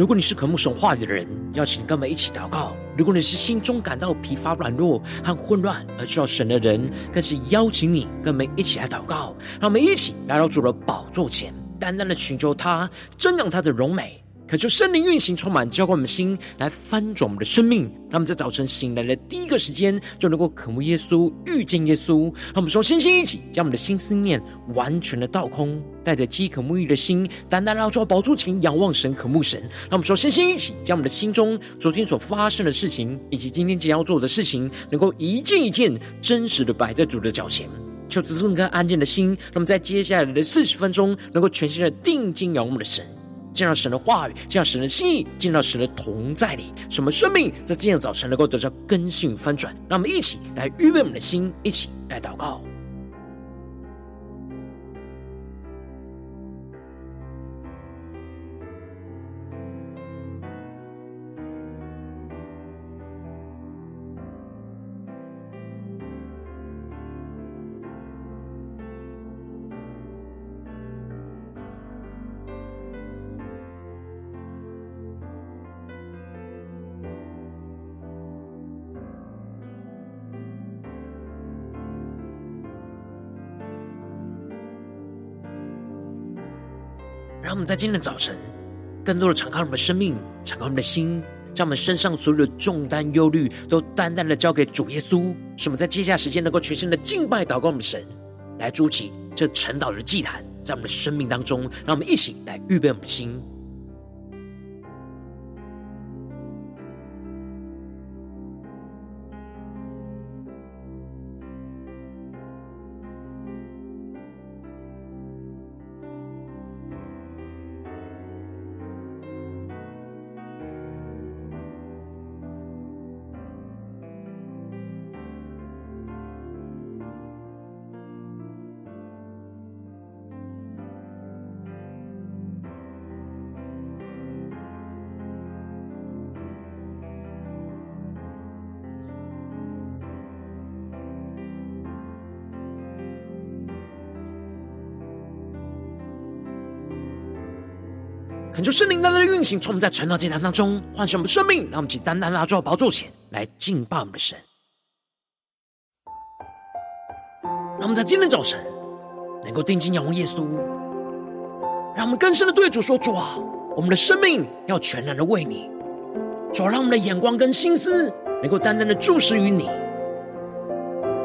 如果你是渴慕神话的人，邀请跟我们一起祷告；如果你是心中感到疲乏、软弱和混乱而需要神的人，更是邀请你跟我们一起来祷告。让我们一起来到主的宝座前，单单的寻求他，增长他的荣美。渴求圣灵运行，充满浇灌我们的心，来翻转我们的生命。让我们在早晨醒来的第一个时间，就能够渴慕耶稣，遇见耶稣。让我们说，星星一起将我们的心思念完全的倒空，带着饥渴沐浴的心，单单来到宝座前仰望神，渴慕神。让我们说，星星一起将我们的心中昨天所发生的事情，以及今天即将要做的事情，能够一件一件真实的摆在主的脚前。求这份跟安静的心，让我们在接下来的四十分钟，能够全心的定睛仰望我们的神。见到神的话语，见到神的心意，见到神的同在里，什么生命在今天的早晨能够得到更新与翻转？让我们一起来预备我们的心，一起来祷告。让我们在今天的早晨，更多的敞开我们的生命，敞开我们的心，将我们身上所有的重担、忧虑，都淡淡的交给主耶稣。使我们在接下来时间，能够全心的敬拜、祷告我们神，来筑起这晨祷的祭坛，在我们的生命当中，让我们一起来预备我们的心。恳求圣灵单单的运行，从我们在晨祷祭坛当中唤醒我们生命，让我们起单单拉住宝座前来敬拜我们的神。让我们在今天早晨能够定睛仰望耶稣，让我们更深的对主说：主啊，我们的生命要全然的为你。主啊，让我们的眼光跟心思能够单单的注视于你，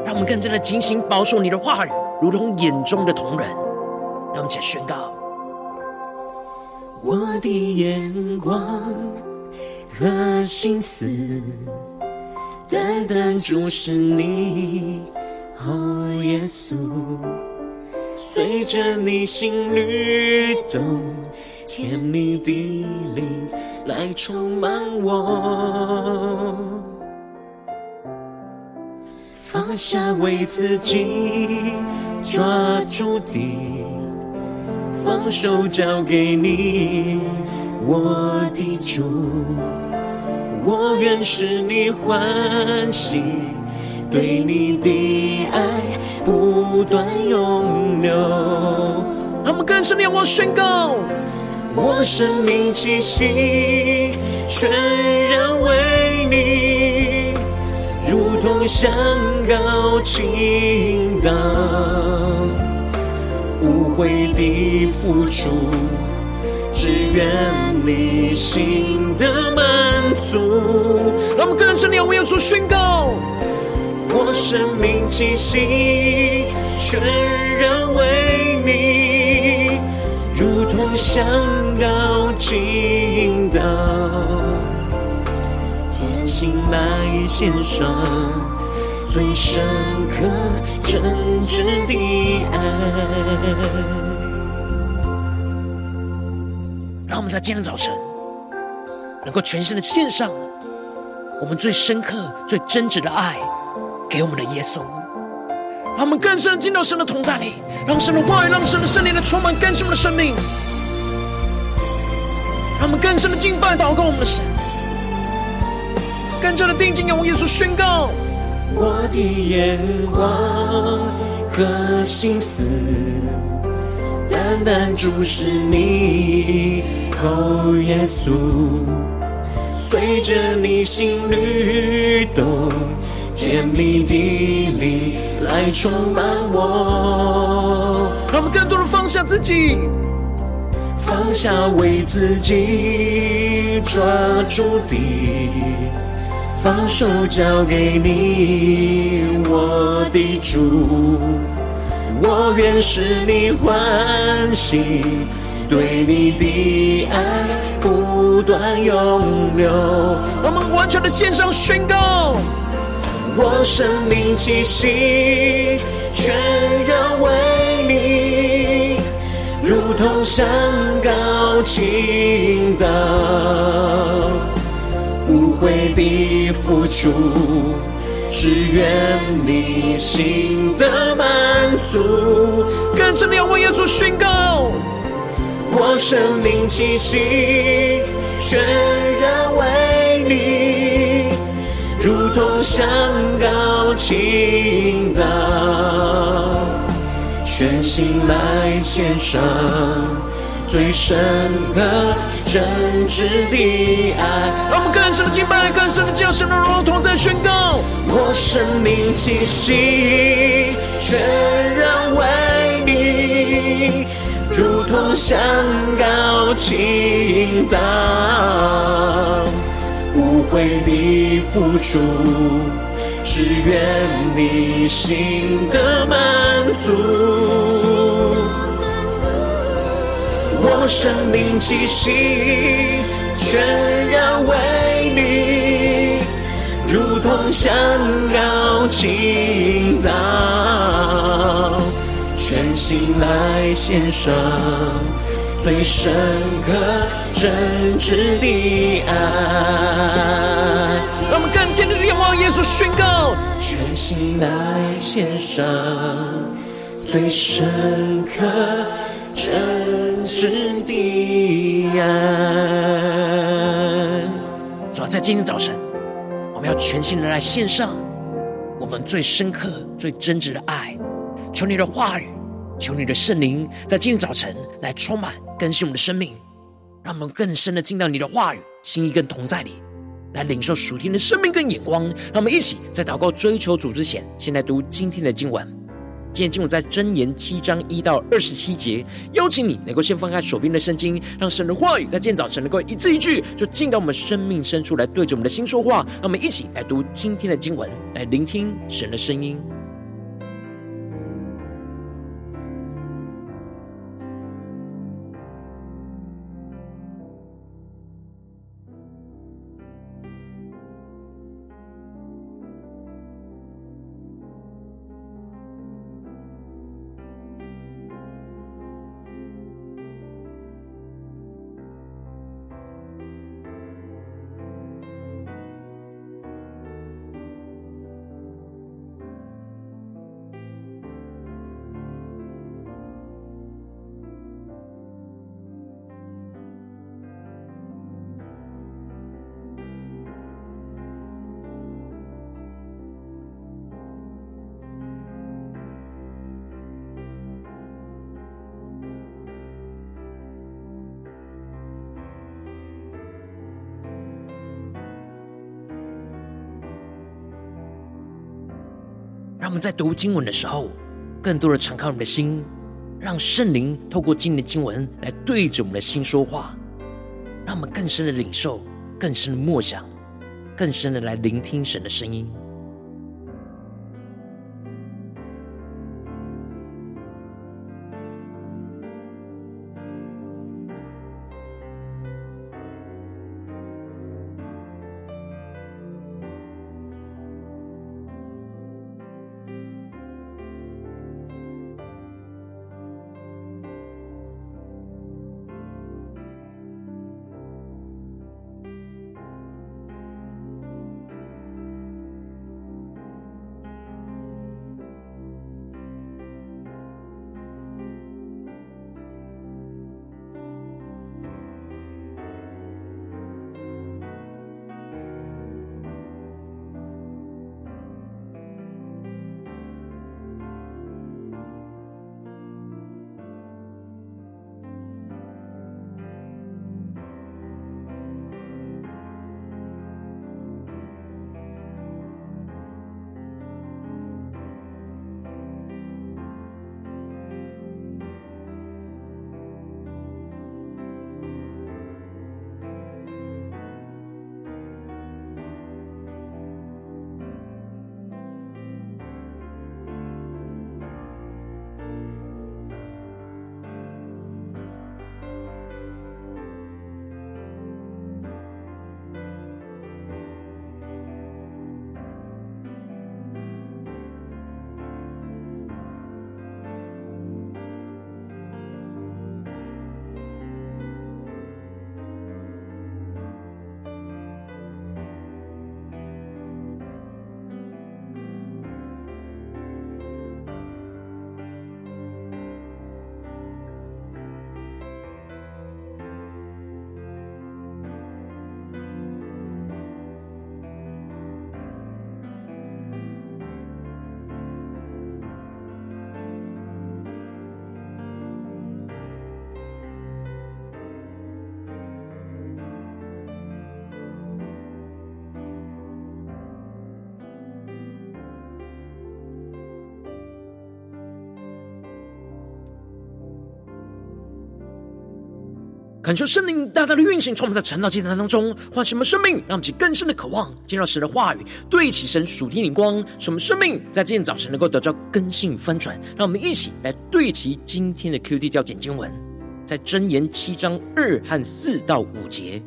让我们更加的警醒保守你的话语，如同眼中的瞳人。让我们起来宣告。我的眼光和心思，单单注视你，哦，耶稣，随着你心律动，甜蜜的灵来充满我，放下为自己抓住的。放手交给你，我的主，我愿使你欢喜，对你的爱不断永留。让我们更深的仰望宣告，我生命气息全然为你，如同香膏倾倒。无悔的付出，只愿你心的满足。让我们更深的为耶稣宣告：我生命气息全然为你，如同香膏倾倒，艰辛来献上。最深刻、真挚的爱。让我们在今天早晨，能够全心的献上我们最深刻、最真挚的爱给我们的耶稣。让我们更深的进到神的同在里，让神的话语、让神的圣灵来充满更新我们的生命。让我们更深的敬拜、祷告我们的神，更加的定睛仰望耶稣，宣告。我的眼光和心思，单单注视你，后，耶稣，随着你心律动，甜蜜的灵来充满我。让我们更多的放下自己，放下为自己抓住的，放手交给你，我的主。我愿使你欢喜，对你的爱不断永留。我们完全的献上宣告，我生命气息全然为你，如同山高青岛，为你付出。只愿你心的满足，更深的要为耶稣宣告，我生命气息全然为你，如同香膏倾倒，全心来献上最深刻真挚的爱，让我们更深的敬拜，更深的将神的荣同在宣告。我生命气息全然为你，如同香膏倾倒，无悔的付出，只愿你心的满足。我生命气息全然为你，如同香膏倾倒，全心来献上最深刻真挚的爱。让我们更坚定的仰望耶稣，宣告：全心来献上最深刻真实的爱。主要在今天早晨，我们要全心的来献上我们最深刻、最真挚的爱。求你的话语，求你的圣灵，在今天早晨来充满更新我们的生命，让我们更深的进到你的话语、心意跟同在里，来领受属天的生命跟眼光。让我们一起在祷告追求主之前，先来读今天的经文。今天经文在箴言七章一到二十七节，邀请你能够先翻开手边的圣经，让神的话语在今天早晨能够一字一句，就进到我们生命深处来，对着我们的心说话。让我们一起来读今天的经文，来聆听神的声音。让我们在读经文的时候，更多的敞开我们的心，让圣灵透过今天的经文来对着我们的心说话，让我们更深的领受，更深的默想，更深的来聆听神的声音。感受圣灵大大的运行，充满在晨祷祭坛当中，唤醒我们生命，让我们更深的渴望见到神的话语，对齐神属天灵光，使我们生命在今天早晨能够得到更新翻转。让我们一起来对齐今天的 Q D 教简经文，在箴言七章二和四到五节，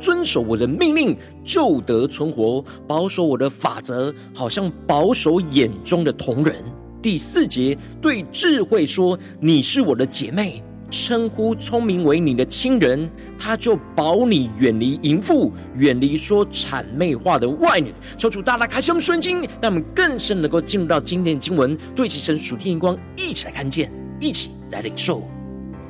遵守我的命令，就得存活；保守我的法则，好像保守眼中的瞳人。第四节，对智慧说：“你是我的姐妹。”称呼聪明为你的亲人，他就保你远离淫妇，远离说谄媚话的外女。求主大大开启我们圣经，让我们更深能够进入到今天的经文，对齐神属天眼光，一起来看见，一起来领受。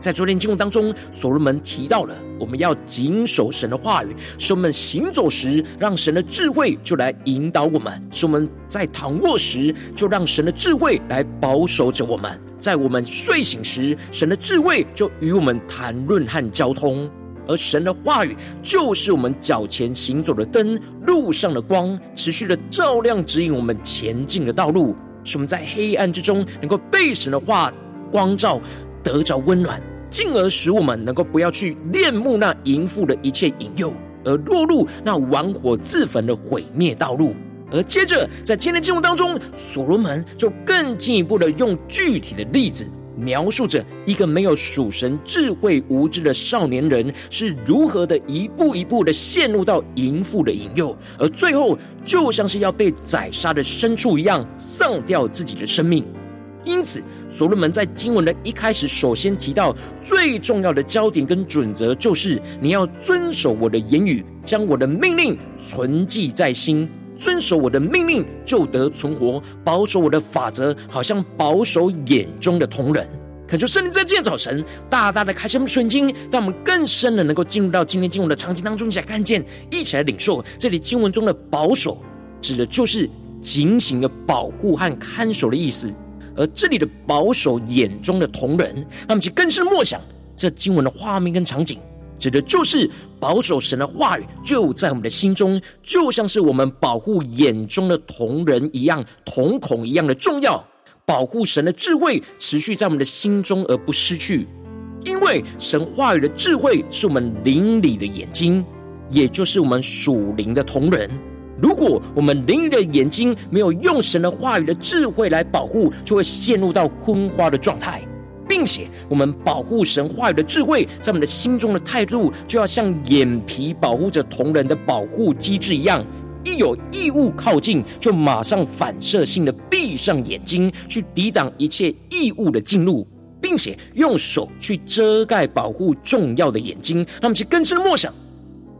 在昨天经文当中，所罗门提到了我们要谨守神的话语，使我们行走时，让神的智慧就来引导我们；使我们在躺卧时，就让神的智慧来保守着我们；在我们睡醒时，神的智慧就与我们谈论和交通。而神的话语就是我们脚前行走的灯，路上的光，持续的照亮指引我们前进的道路，使我们在黑暗之中能够被神的话光照。得着温暖，进而使我们能够不要去恋慕那淫妇的一切引诱，而落入那玩火自焚的毁灭道路。而接着，在今天的经文当中，所罗门就更进一步的用具体的例子，描述着一个没有属神智慧无知的少年人是如何的一步一步的陷入到淫妇的引诱，而最后就像是要被宰杀的牲畜一样，丧掉自己的生命。因此，所罗门在经文的一开始，首先提到最重要的焦点跟准则，就是你要遵守我的言语，将我的命令存记在心。遵守我的命令，就得存活；保守我的法则，好像保守眼中的瞳人。恳求圣灵在今天早晨大大的开启我们的眼睛，让我们更深的能够进入到今天经文的场景当中，一起来看见，一起来领受。这里经文中的保守，指的就是警醒的保护和看守的意思。而这里的保守眼中的瞳人，那么其更是默想这经文的画面跟场景，指的就是保守神的话语就在我们的心中，就像是我们保护眼中的瞳仁一样，瞳孔一样的重要。保护神的智慧持续在我们的心中而不失去，因为神话语的智慧是我们灵里的眼睛，也就是我们属灵的瞳仁。如果我们灵里的眼睛没有用神的话语的智慧来保护，就会陷入到昏花的状态，并且我们保护神话语的智慧，在我们的心中的态度，就要像眼皮保护着瞳人的保护机制一样，一有异物靠近，就马上反射性的闭上眼睛，去抵挡一切异物的进入，并且用手去遮盖保护重要的眼睛。那么，去更深的默想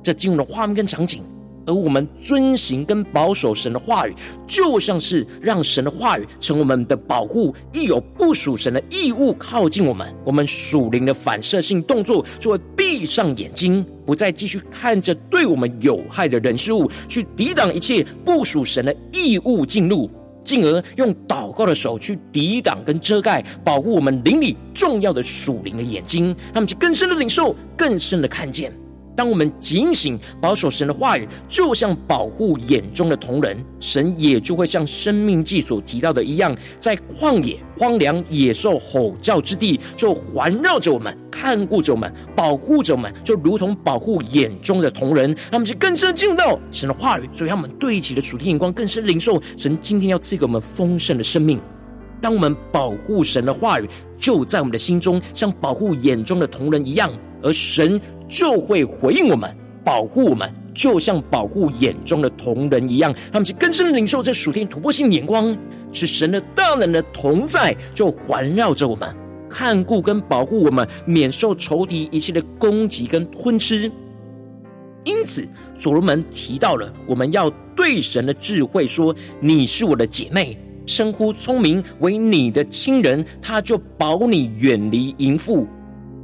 这进入的画面跟场景。而我们遵行跟保守神的话语，就像是让神的话语成我们的保护。一有不属神的异物靠近我们，我们属灵的反射性动作就会闭上眼睛，不再继续看着对我们有害的人事物，去抵挡一切不属神的异物进入，进而用祷告的手去抵挡跟遮盖，保护我们灵里重要的属灵的眼睛，他们就更深的领受，更深的看见。当我们警醒保守神的话语，就像保护眼中的瞳人，神也就会像生命记所提到的一样，在旷野、荒凉、野兽吼叫之地，就环绕着我们，看顾着我们，保护着我们，就如同保护眼中的瞳人。那么，就更深进入到神的话语，所以他们对齐的属天眼光，更深领受神今天要赐给我们丰盛的生命。当我们保护神的话语，就在我们的心中，像保护眼中的瞳人一样。而神就会回应我们，保护我们，就像保护眼中的瞳人一样。他们是更深的领受这属天突破性眼光，是神的大能的同在，就环绕着我们，看顾跟保护我们，免受仇敌一切的攻击跟吞吃。因此，所罗门提到了我们要对神的智慧说：“你是我的姐妹。”称呼聪明为你的亲人，他就保你远离淫妇。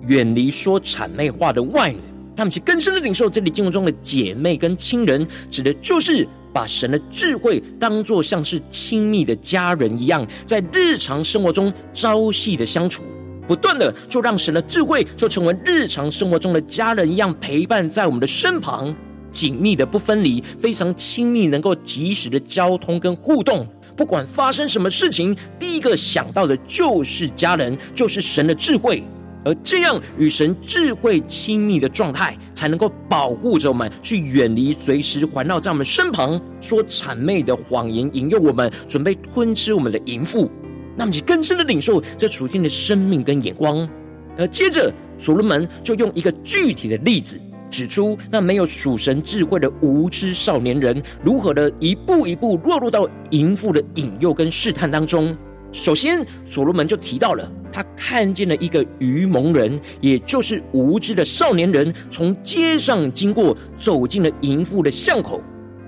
远离说谄媚话的外女，他们其更深的领受这里经文中的姐妹跟亲人，指的就是把神的智慧当作像是亲密的家人一样，在日常生活中朝夕的相处，不断的就让神的智慧就成为日常生活中的家人一样陪伴在我们的身旁，紧密的不分离，非常亲密，能够及时的交通跟互动。不管发生什么事情，第一个想到的就是家人，就是神的智慧。而这样与神智慧亲密的状态，才能够保护着我们，去远离随时环绕在我们身旁说谄媚的谎言，引诱我们准备吞吃我们的淫妇。那么，你更深的领受这属天的生命跟眼光。而接着，所罗门就用一个具体的例子，指出那没有属神智慧的无知少年人，如何的一步一步落入到淫妇的引诱跟试探当中。首先，所罗门就提到了他看见了一个愚蒙人，也就是无知的少年人，从街上经过，走进了淫妇的巷口，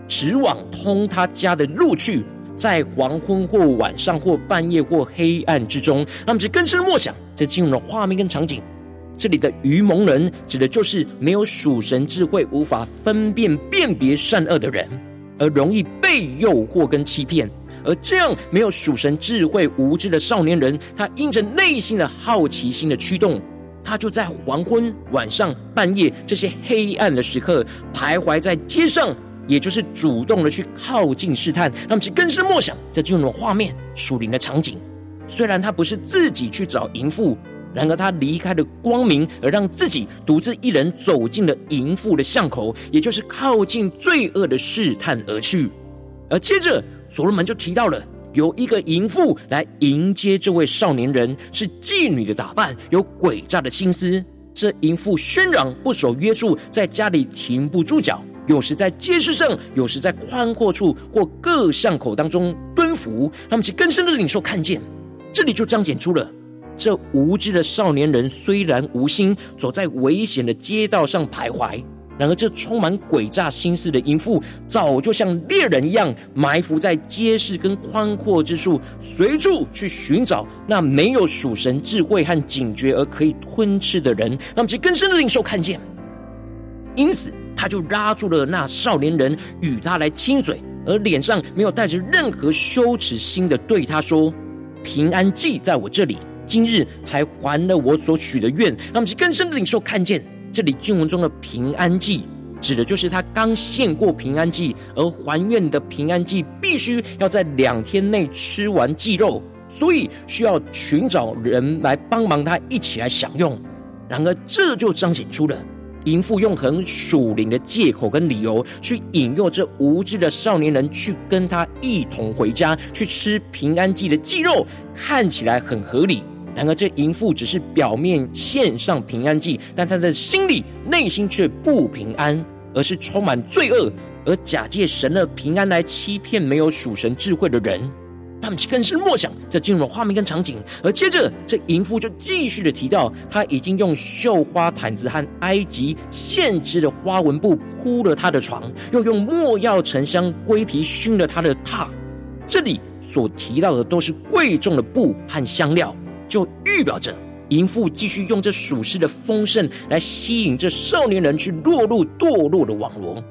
直往通他家的路去，在黄昏或晚上或半夜或黑暗之中，那么就更深的默想，这进入了画面跟场景。这里的愚蒙人，指的就是没有属神智慧、无法分辨辨别善恶的人，而容易被诱惑跟欺骗。而这样没有属神智慧、无知的少年人，他因着内心的好奇心的驱动，他就在黄昏、晚上、半夜这些黑暗的时刻，徘徊在街上，也就是主动的去靠近试探，那么其更深默想，这进入画面属灵的场景。虽然他不是自己去找淫妇，然而他离开了光明，而让自己独自一人走进了淫妇的巷口，也就是靠近罪恶的试探而去。而接着。所罗门就提到了，有一个淫妇来迎接这位少年人，是妓女的打扮，有诡诈的心思。这淫妇喧嚷，不守约束，在家里停不住脚，有时在街市上，有时在宽阔处或各巷口当中蹲伏。他们其更深的领受看见，这里就彰显出了这无知的少年人虽然无心，走在危险的街道上徘徊。然而，这充满诡诈心思的淫妇，早就像猎人一样，埋伏在街市跟宽阔之处，随处去寻找那没有属神智慧和警觉而可以吞吃的人，让其更深的领受看见。因此，他就拉住了那少年人，与他来亲嘴，而脸上没有带着任何羞耻心的对他说：“平安记在我这里，今日才还了我所许的愿。”让其更深的领受看见。这里经文中的平安祭，指的就是他刚献过平安祭，而还愿的平安祭必须要在两天内吃完祭肉，所以需要寻找人来帮忙他一起来享用。然而，这就彰显出了淫妇用很属灵的借口跟理由，去引诱这无知的少年人去跟他一同回家去吃平安祭的祭肉，看起来很合理。然而，这淫妇只是表面献上平安祭，但她的心里、内心却不平安，而是充满罪恶，而假借神的平安来欺骗没有属神智慧的人。他们更是默想，这进入了画面跟场景。而接着，这淫妇就继续的提到，他已经用绣花毯子和埃及线织的花纹布铺了他的床，又用没药沉香龟皮熏了他的榻。这里所提到的都是贵重的布和香料。就预表着淫妇继续用这属世的丰盛来吸引这少年人去落入堕落的网罗。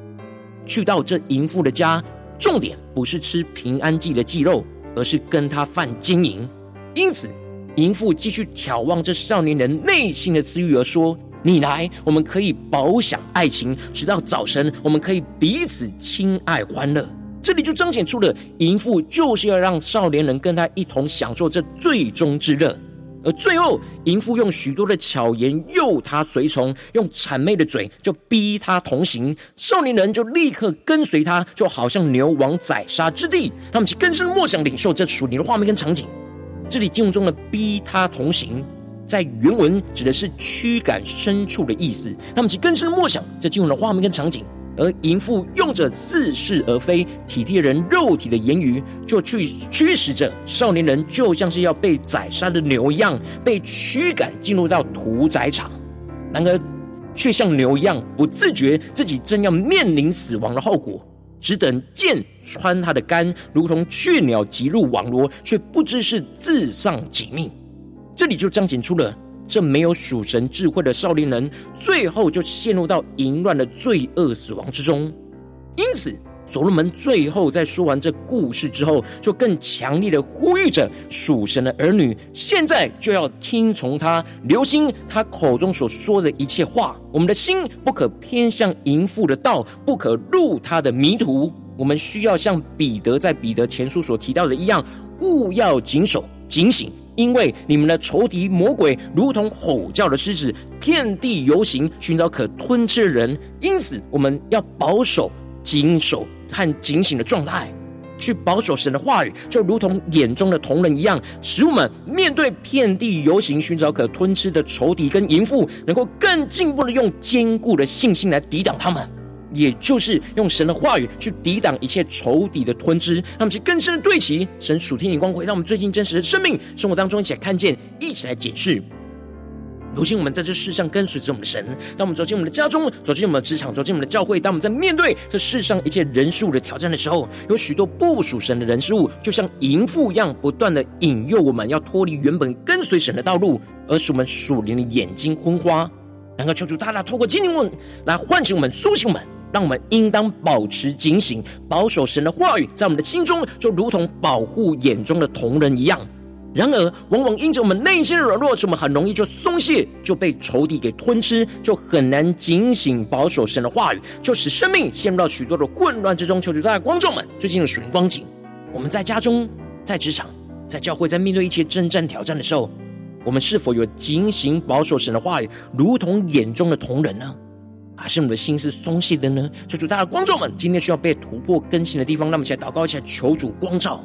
去到这淫妇的家，重点不是吃平安祭的祭肉，而是跟他犯奸淫。因此，淫妇继续挑旺这少年人内心的私欲，而说：“你来，我们可以饱享爱情，直到早晨，我们可以彼此亲爱欢乐。”这里就彰显出了淫妇就是要让少年人跟他一同享受这最终之乐。而最后，淫妇用许多的巧言诱他随从，用谄媚的嘴就逼他同行。少年人就立刻跟随他，就好像牛往宰杀之地。他们其更深默想领受这属灵的画面跟场景。这里经文中的“逼他同行”在原文指的是驱赶牲畜的意思。他们其更深默想这经文的画面跟场景。而淫妇用着似是而非、体贴人肉体的言语，就去驱使着少年人，就像是要被宰杀的牛一样，被驱赶进入到屠宰场。然而，却像牛一样，不自觉自己正要面临死亡的后果，只等箭穿他的肝，如同雀鸟急入网罗，却不知是自丧己命。这里就彰显出了。这没有属神智慧的少年人，最后就陷入到淫乱的罪恶死亡之中。因此，所罗门最后在说完这故事之后，就更强烈的呼吁着属神的儿女，现在就要听从他，留心他口中所说的一切话。我们的心不可偏向淫妇的道，不可入他的迷途。我们需要像彼得在彼得前书所提到的一样，务要谨守、警醒。因为你们的仇敌魔鬼如同吼叫的狮子，遍地游行，寻找可吞吃的人。因此，我们要保守、谨守和警醒的状态。去保守神的话语，就如同眼中的瞳人一样，使我们面对遍地游行、寻找可吞吃的仇敌跟淫妇，能够更进一步的用坚固的信心来抵挡他们，也就是用神的话语去抵挡一切仇敌的吞吃，让我们去更深的对齐神属天眼光，回到我们最近真实的生命生活当中，一起来看见，一起来检视。如今我们在这世上跟随着我们的神，当我们走进我们的家中，走进我们的职场，走进我们的教会，当我们在面对这世上一切人事物的挑战的时候，有许多不属神的人事物，就像淫妇一样，不断的引诱我们要脱离原本跟随神的道路，而使我们属灵的眼睛昏花。能够求主大大透过经文来唤醒我们、苏醒我们，让我们应当保持警醒，保守神的话语在我们的心中，就如同保护眼中的瞳人一样。然而，往往因着我们内心的软弱，使我们很容易就松懈，就被仇敌给吞吃，就很难警醒保守神的话语，就使生命陷入到许多的混乱之中。求主大家观众们，最近的属灵光景，我们在家中、在职场、在教会，在面对一切征战挑战的时候，我们是否有警醒保守神的话语，如同眼中的瞳人呢？还是我们的心是松懈的呢？求主大家观众们，今天需要被突破更新的地方，让我们一起来祷告，一下求主光照。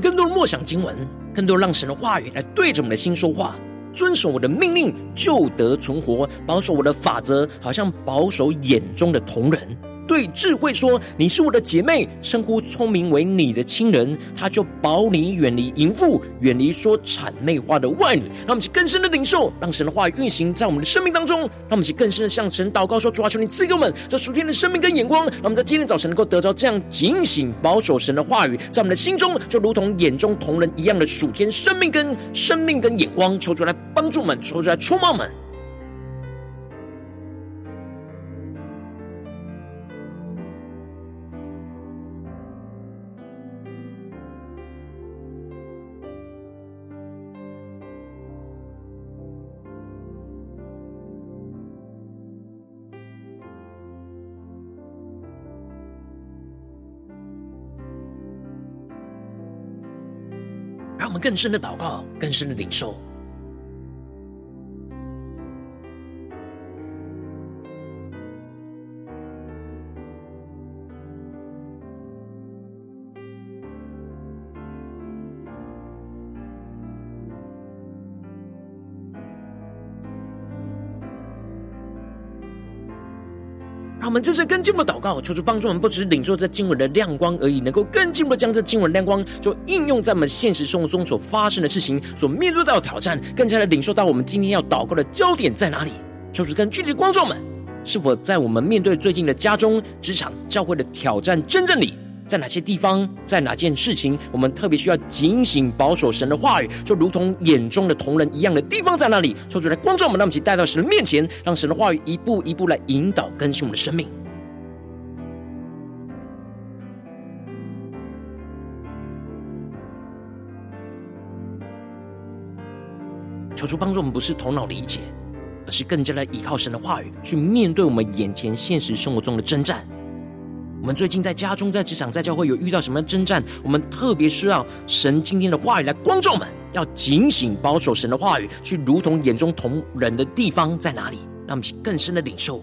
更多的默想经文，更多让神的话语来对着我们的心说话，遵守我的命令就得存活，保守我的法则，好像保守眼中的瞳仁。对智慧说：“你是我的姐妹。”称呼聪明为你的亲人，他就保你远离淫妇，远离说谄媚话的外女。让我们去更深的领受，让神的话语运行在我们的生命当中。让我们去更深的向神祷告说：“主啊，求你赐给我们这属天的生命跟眼光。”让我们在今天早晨能够得着这样警醒保守神的话语，在我们的心中就如同眼中瞳人一样的属天生命跟生命跟眼光。求主来帮助我们，求主来充满我们。更深的祷告，更深的领受。这是更进一步祷告，求主帮助我们，不只是领受这经文的亮光而已，能够更进一步将这经文亮光，就应用在我们现实生活中所发生的事情，所面对到的挑战，更加的领受到我们今天要祷告的焦点在哪里。求主跟具体的观众们，是否在我们面对最近的家中、职场、教会的挑战真正里？在哪些地方，在哪件事情，我们特别需要警醒保守神的话语，就如同眼中的瞳人一样的地方在哪里？抽出来光照我们，让我们一起带到神的面前，让神的话语一步一步来引导更新我们的生命。求主帮助我们，不是头脑理解，而是更加的依靠神的话语，去面对我们眼前现实生活中的征战。我们最近在家中、在职场、在教会有遇到什么征战？我们特别需要神今天的话语来光照我们，要警醒保守神的话语，去如同眼中同人的地方在哪里？让我们更深的领受。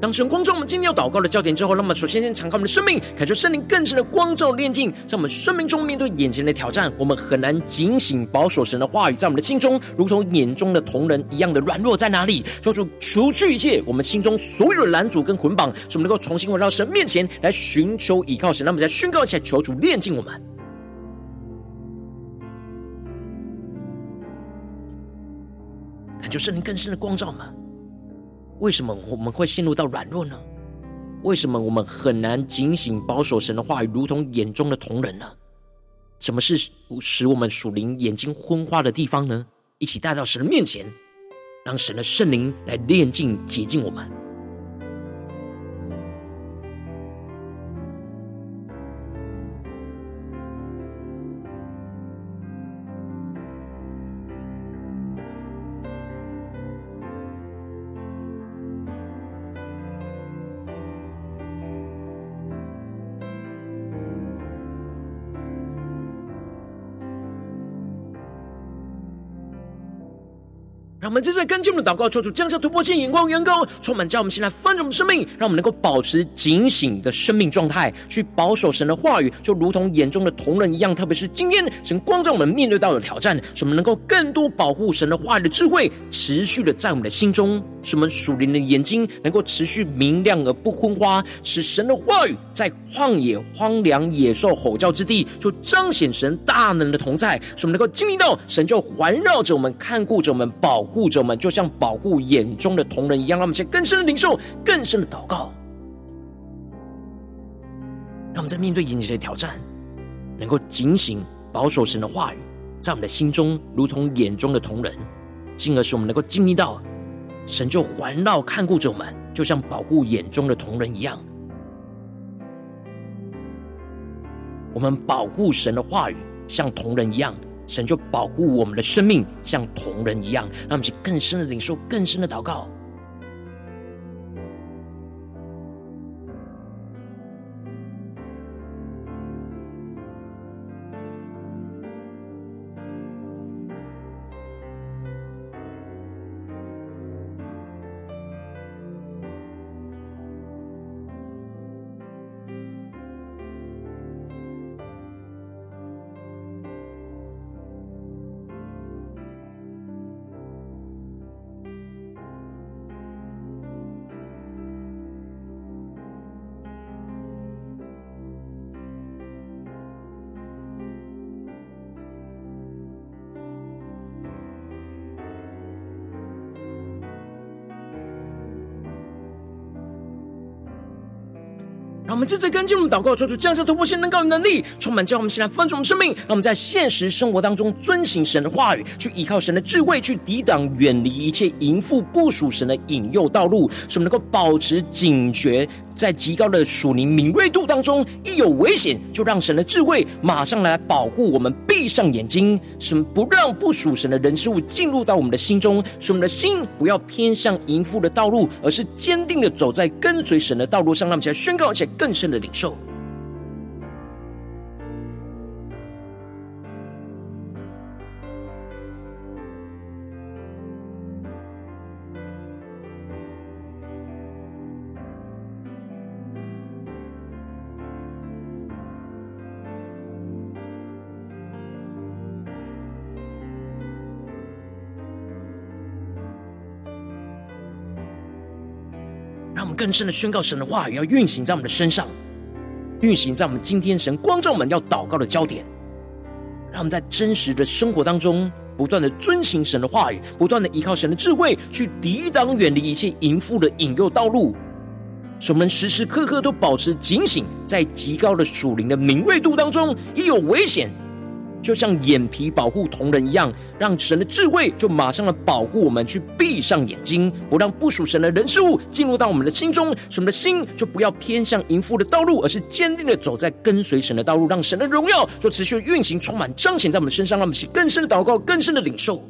当神光照我们今天要祷告的焦点之后，那么首先先敞开我们的生命，感受圣灵更深的光照炼境，在我们生命中面对眼前的挑战，我们很难警醒保守神的话语，在我们的心中如同眼中的铜人一样的软弱在哪里？求主除去一切我们心中所有的拦阻跟捆绑，使我们能够重新回到神面前来寻求依靠神。那么再宣告起来，求主炼境我们。感觉圣灵更深的光照吗？为什么我们会陷入到软弱呢？为什么我们很难警醒保守神的话语，如同眼中的瞳人呢？什么是使我们属灵眼睛昏花的地方呢？一起带到神的面前，让神的圣灵来炼净洁净我们。在跟进我们的祷告，求主降下突破性眼光，远高充满在我们现在丰盛的生命，让我们能够保持警醒的生命状态，去保守神的话语，就如同眼中的瞳人一样。特别是今天，神光照我们面对到的挑战，使我们能够更多保护神的话语的智慧，持续的在我们的心中，使我们属灵的眼睛能够持续明亮而不昏花，使神的话语在旷野、荒凉、野兽吼叫之地，就彰显神大能的同在，使我们能够经历到神就环绕着我们，看顾着我们，保护。护着我们，们就像保护眼中的瞳人一样。让我们先更深的领受，更深的祷告。让我们在面对眼前的挑战，能够警醒保守神的话语，在我们的心中，如同眼中的瞳人，进而使我们能够经历到神就环绕看顾着我们，就像保护眼中的瞳人一样。我们保护神的话语，像同人一样。神就保护我们的生命，像同人一样，让我们去更深的领受，更深的祷告。这次跟进我们祷告，做出降下突破性能高能力，充满将我们现在丰盛的生命。让我们在现实生活当中遵行神的话语，去依靠神的智慧，去抵挡、远离一切淫妇不属神的引诱道路，使我们能够保持警觉。在极高的属灵敏锐度当中，一有危险，就让神的智慧马上来保护我们，闭上眼睛，使不让不属神的人事物进入到我们的心中，使我们的心不要偏向淫妇的道路，而是坚定的走在跟随神的道路上。让我们起来宣告，而且更深的领受。更深的宣告神的话语要运行在我们的身上，运行在我们今天神光照我们要祷告的焦点，让我们在真实的生活当中不断的遵行神的话语，不断的依靠神的智慧去抵挡远离一切淫妇的引诱道路，使我们时时刻刻都保持警醒，在极高的属灵的敏锐度当中，一有危险。就像眼皮保护同人一样，让神的智慧就马上的保护我们，去闭上眼睛，不让不属神的人事物进入到我们的心中，使我们的心就不要偏向淫妇的道路，而是坚定的走在跟随神的道路，让神的荣耀就持续运行，充满彰显在我们身上，让我们去更深的祷告，更深的领受。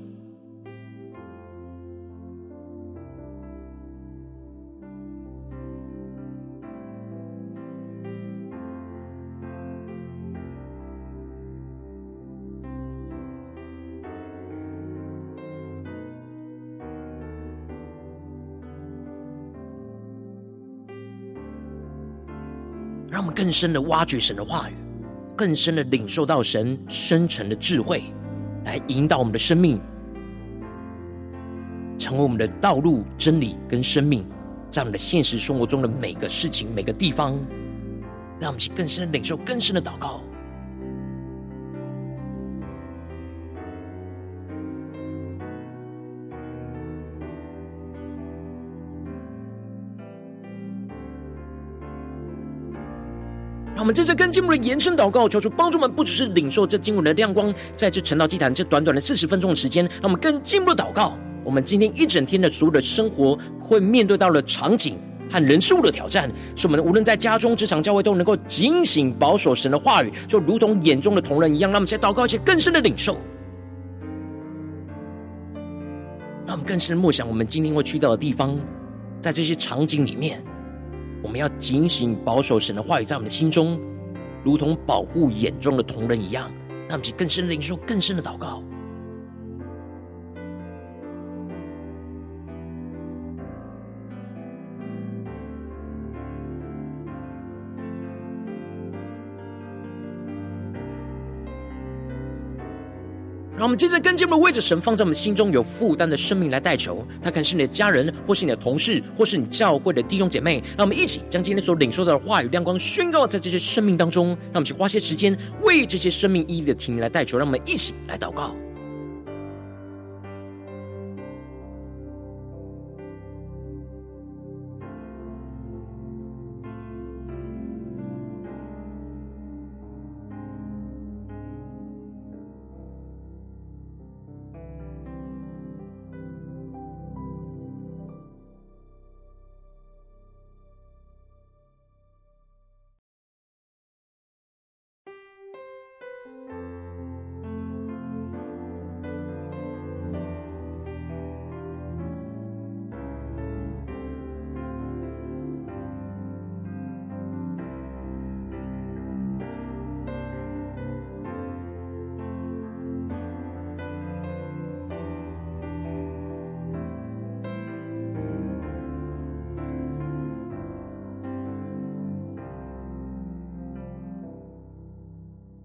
让我们更深的挖掘神的话语，更深的领受到神深沉的智慧，来引导我们的生命，成为我们的道路、真理跟生命，在我们的现实生活中的每个事情、每个地方，让我们去更深的领受、更深的祷告。我们在这更进一步的延伸祷告，求主帮助我们，不只是领受这经文的亮光，在这晨祷祭坛这短短的四十分钟的时间，让我们更进一步的祷告。我们今天一整天的所有的生活，会面对到了场景和人事物的挑战，使我们无论在家中、职场、教会，都能够警醒保守神的话语，就如同眼中的瞳人一样。让我们在祷告一些更深的领受，让我们更深的默想，我们今天会去到的地方，在这些场景里面。我们要警醒保守神的话语在我们的心中，如同保护眼中的瞳仁一样，让我们更深的领受、更深的祷告。让我们接着跟进我们为着神放在我们心中有负担的生命来代求，他可能是你的家人，或是你的同事，或是你教会的弟兄姐妹。让我们一起将今天所领受到的话语亮光宣告在这些生命当中。让我们去花些时间为这些生命意义的提名来代求。让我们一起来祷告。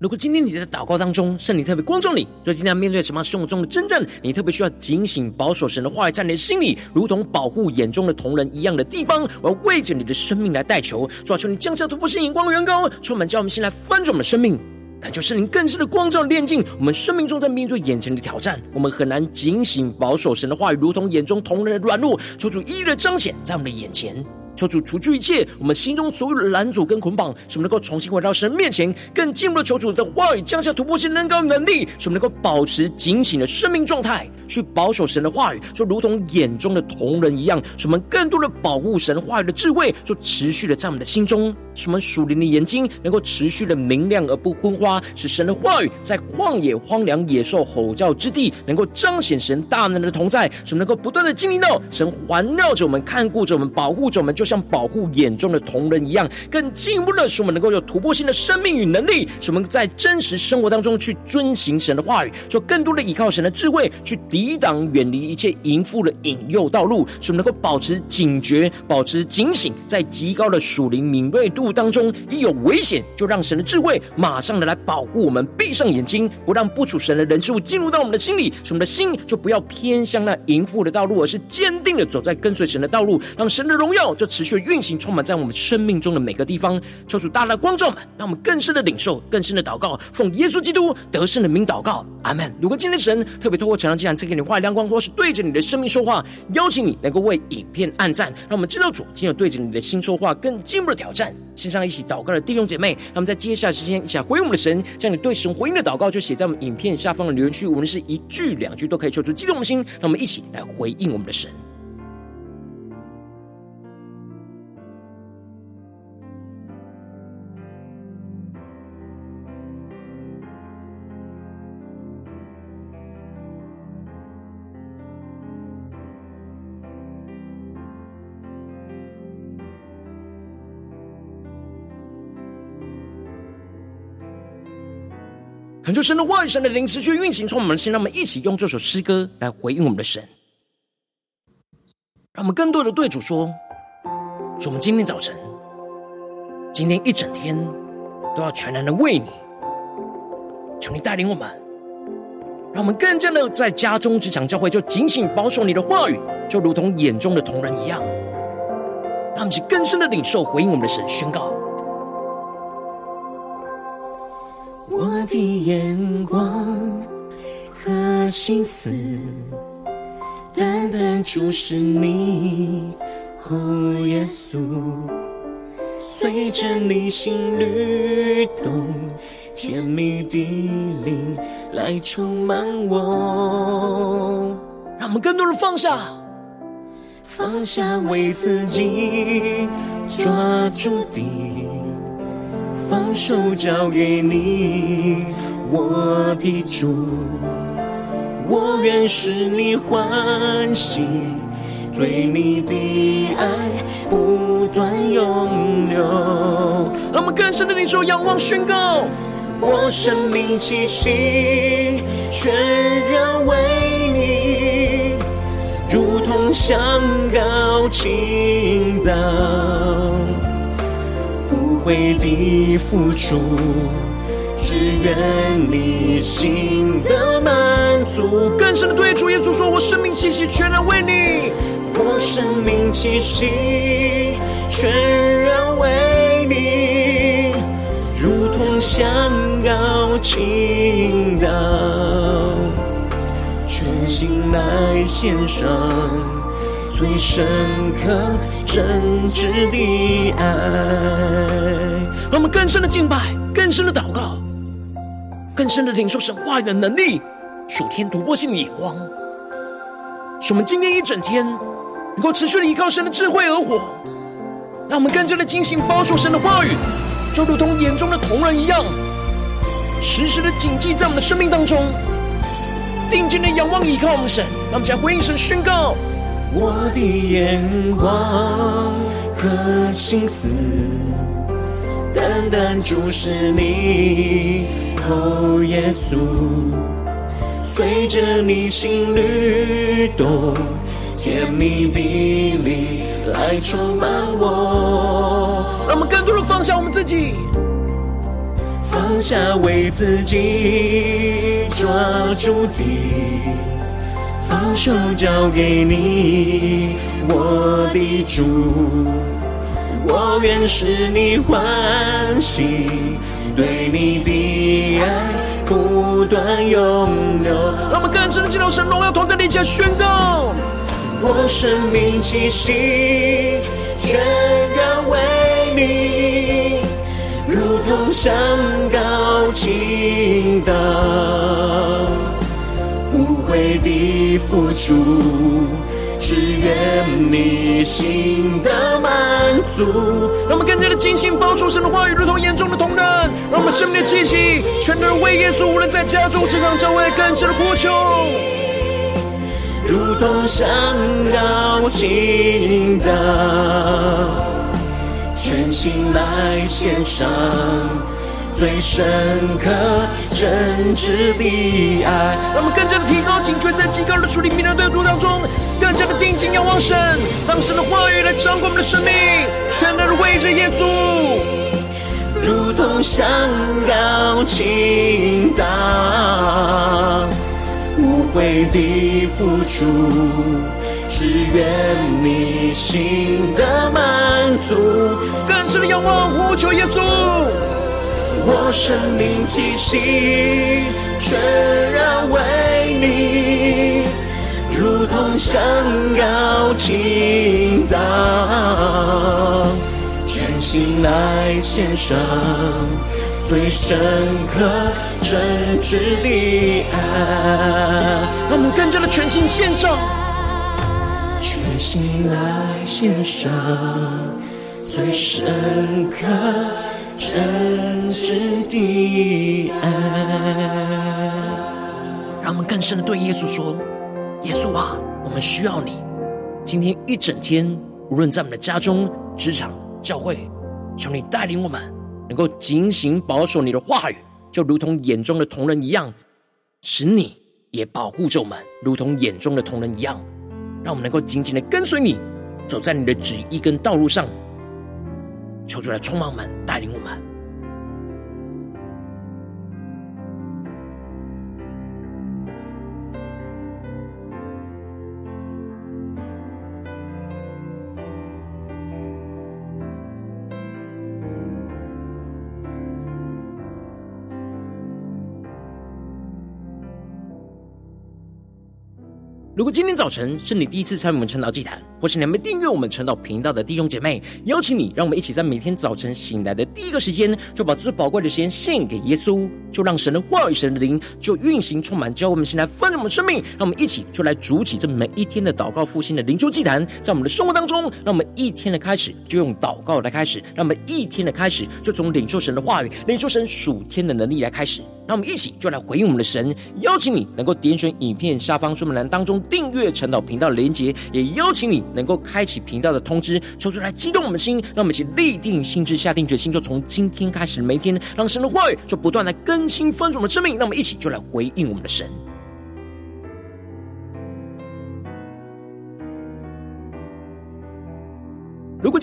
如果今天你在祷告当中，圣灵特别光照你，所以今天要面对什么生活中的征战，你特别需要警醒保守神的话语在你的心里，如同保护眼中的瞳人一样的地方，我要为着你的生命来代求，主啊，求你降下突破性眼光的远高，充满叫我们先来翻转我们的生命，感受圣灵更深的光照炼净我们生命中在面对眼前的挑战，我们很难警醒保守神的话语，如同眼中瞳人的软弱，求主一一的彰显在我们的眼前。求主除去一切我们心中所有的拦阻跟捆绑，使我们能够重新回到神面前，更进一步的求主的话语降下突破性能高能力，使我们能够保持警醒的生命状态，去保守神的话语，就如同眼中的瞳人一样，使我们更多的保护神话语的智慧，就持续的在我们的心中，使我们属灵的眼睛能够持续的明亮而不昏花，使神的话语在旷野荒凉野兽吼叫之地，能够彰显神大能的同在，使我们能够不断的经历到神环绕着我们，看顾着我们，保护着我们，就就像保护眼中的瞳人一样，更进一步的使我们能够有突破性的生命与能力，使我们在真实生活当中去遵行神的话语，就更多的依靠神的智慧，去抵挡远离一切淫妇的引诱道路，使我们能够保持警觉，保持警醒，在极高的属灵敏锐度当中，一有危险就让神的智慧马上的来保护我们，闭上眼睛，不让不属神的人事物进入到我们的心里，使我们的心就不要偏向那淫妇的道路，而是坚定的走在跟随神的道路，让神的荣耀就持续运行，充满在我们生命中的每个地方。求主大大光照们，让我们更深的领受，更深的祷告，奉耶稣基督得胜的名祷告，阿门。如果今天神特别透过晨祷祭坛赐给你画亮光，或是对着你的生命说话，邀请你能够为影片按赞，让我们知道主今天对着你的心说话，更进一步的挑战。线上一起祷告的弟兄姐妹，那么在接下来时间一起来回应我们的神，将你对神回应的祷告就写在我们影片下方的留言区，无论是一句两句都可以，求出激动的心，让我们一起来回应我们的神。恳求神的万、神的灵持续运行，从我们的心，让我们一起用这首诗歌来回应我们的神，让我们更多的对主说：说，我们今天早晨，今天一整天都要全然的为你，求你带领我们，让我们更加的在家中、职场、教会，就紧紧保守你的话语，就如同眼中的瞳人一样，让我们去更深的领受回应我们的神宣告。我的眼光和心思，单单注视你，哦，耶稣，随着你心律动，甜蜜的灵来充满我。让我们更多人放下，放下为自己抓住的，放手交给你，我的主。我愿使你欢喜，对你的爱不断涌流。让我们更深的领受仰望宣告，我生命气息全然为你，如同香膏倾倒，无悔的付出。只愿你心的满足，更深的对主耶稣说：“我生命气息全然为你，我生命气息全然为你，如同香膏倾倒，全心来献上最深刻真挚的爱。”让我们更深的敬拜，更深的祷告。更深的领受神话语的能力，属天突破性的眼光，使我们今天一整天能够持续的依靠神的智慧而活，让我们更加的警醒保守神的话语，就如同眼中的瞳人一样，时时的谨记在我们的生命当中，定睛的仰望依靠我们神，让我们再回应神宣告：我的眼光和心思，单单注视你。哦，耶稣，随着你心律动，甜蜜的灵来充满我。让我们更多的放下我们自己，放下为自己抓住的，放手交给你，我的主，我愿使你欢喜。对你的爱不断涌流，让我们更深的进入神荣耀同在的一切宣告。我生命气息全然为你，如同香膏倾倒，无悔的付出。只愿你心的满足。让我们更加的精心保守神的话语，如同眼中的瞳人。让我们生命的气息，全然为耶稣，无论在家中、职场、教会，更深的呼求。如同香膏倾倒，全心来献上。最深刻真挚的爱，让我们更加的提高警觉，在极高的处理命令对话当中，更加的定睛仰望神，让神的话语来掌管我们的生命，全然的为着耶稣，如同香膏倾倒，无悔的付出，只愿你心的满足，更深的仰望呼求耶稣。我生命气息全然为你，如同香膏倾倒，全心来献上最深刻真挚的爱。让我们更加的全心献上，全心来献上最深刻。真挚的爱，让我们更深的对耶稣说：“耶稣啊，我们需要你。今天一整天，无论在我们的家中、职场、教会，求你带领我们，能够警醒保守你的话语，就如同眼中的瞳人一样，使你也保护着我们，如同眼中的瞳人一样，让我们能够紧紧的跟随你，走在你的旨意跟道路上。”求主来充满我们，带领我们。如果今天早晨是你第一次参与我们晨祷祭坛，或是你还没订阅我们晨祷频道的弟兄姐妹，邀请你，让我们一起在每天早晨醒来的第一个时间，就把最宝贵的时间献给耶稣，就让神的话语、神的灵就运行充满，教我们现在丰盛我们生命。让我们一起就来主起这每一天的祷告复兴的灵修祭坛，在我们的生活当中，让我们一天的开始就用祷告来开始，让我们一天的开始就从领受神的话语、领受神属天的能力来开始。让我们一起就来回应我们的神，邀请你能够点选影片下方说明栏当中订阅晨祷频道的连结，也邀请你能够开启频道的通知，说出来激动我们的心，让我们一起立定心志，下定决心，就从今天开始每天，让神的话语就不断来更新丰盛我们的生命。让我们一起就来回应我们的神。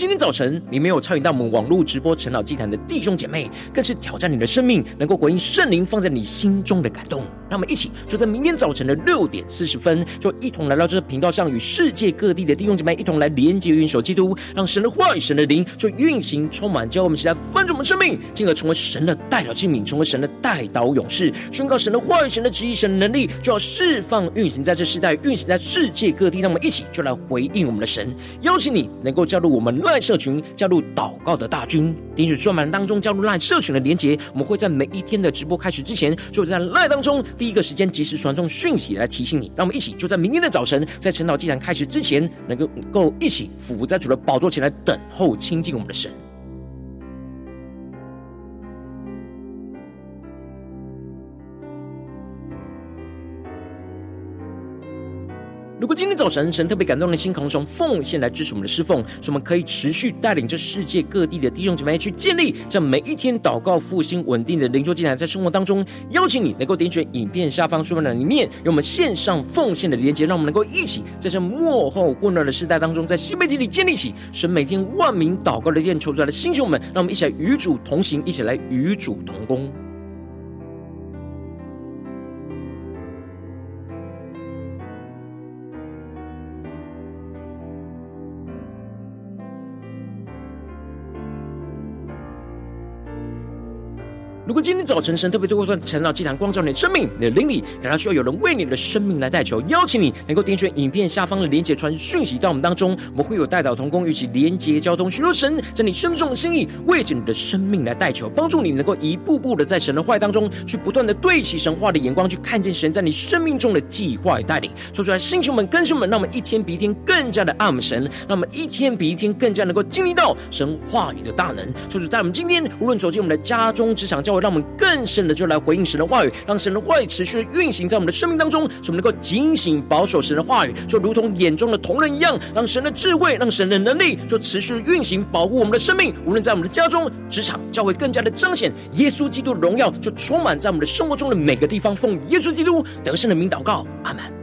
今天早晨你没有参与到我们网络直播晨祷祭坛的弟兄姐妹，更是挑战你的生命，能够回应圣灵放在你心中的感动。让我们一起就在明天早晨的六点四十分，就一同来到这个频道上，与世界各地的弟兄姐妹一同来连接、运手基督，让神的话语、神的灵就运行、充满，教我们起来翻转我们生命，进而成为神的代表器皿，成为神的代祷勇士，宣告神的话语、神的旨意、神的能力，就要释放、运行在这世代，运行在世界各地。让我们一起就来回应我们的神，邀请你能够加入我们。赖社群，加入祷告的大军，点击专栏当中加入赖社群的连结。我们会在每一天的直播开始之前，就在赖当中第一个时间及时传送讯息来提醒你。让我们一起就在明天的早晨，在晨祷祭坛开始之前，能够够一起俯伏在主的宝座前来等候亲近我们的神。如果今天早晨神特别感动的心，可能从奉献来支持我们的侍奉，使我们可以持续带领这世界各地的弟兄姐妹去建立这每一天祷告复兴稳定的灵修祭坛，在生活当中，邀请你能够点选影片下方说明栏里面有我们线上奉献的连接，让我们能够一起在这末后混乱的时代当中，在新媒体里建立起神每天万名祷告的殿求出来的弟兄们，让我们一起来与主同行，一起来与主同工。如果今天早晨神特别透过晨祷祭坛光照你的生命，你的灵里感到需要有人为你的生命来代求，邀请你能够点选影片下方的连结传讯息到我们当中，我们会有代祷同工与其连结交通，寻求神在你生命中的心意，为着你的生命来代求，帮助你能够一步步的在神的话当中去不断的对齐神话的眼光，去看见神在你生命中的计划与带领。说出来，星球们、更新们，让我们一天比一天更加的爱我们神，让我们一天比一天更加能够经历到神话语的大能。说出在我们今天无论走进我们的家中、职场、教会。让我们更深的就来回应神的话语，让神的话语持续的运行在我们的生命当中，使我们能够警醒保守神的话语，就如同眼中的瞳人一样，让神的智慧，让神的能力就持续运行保护我们的生命。无论在我们的家中、职场、教会，更加的彰显耶稣基督的荣耀，就充满在我们的生活中的每个地方。奉耶稣基督得胜的名祷告，阿门。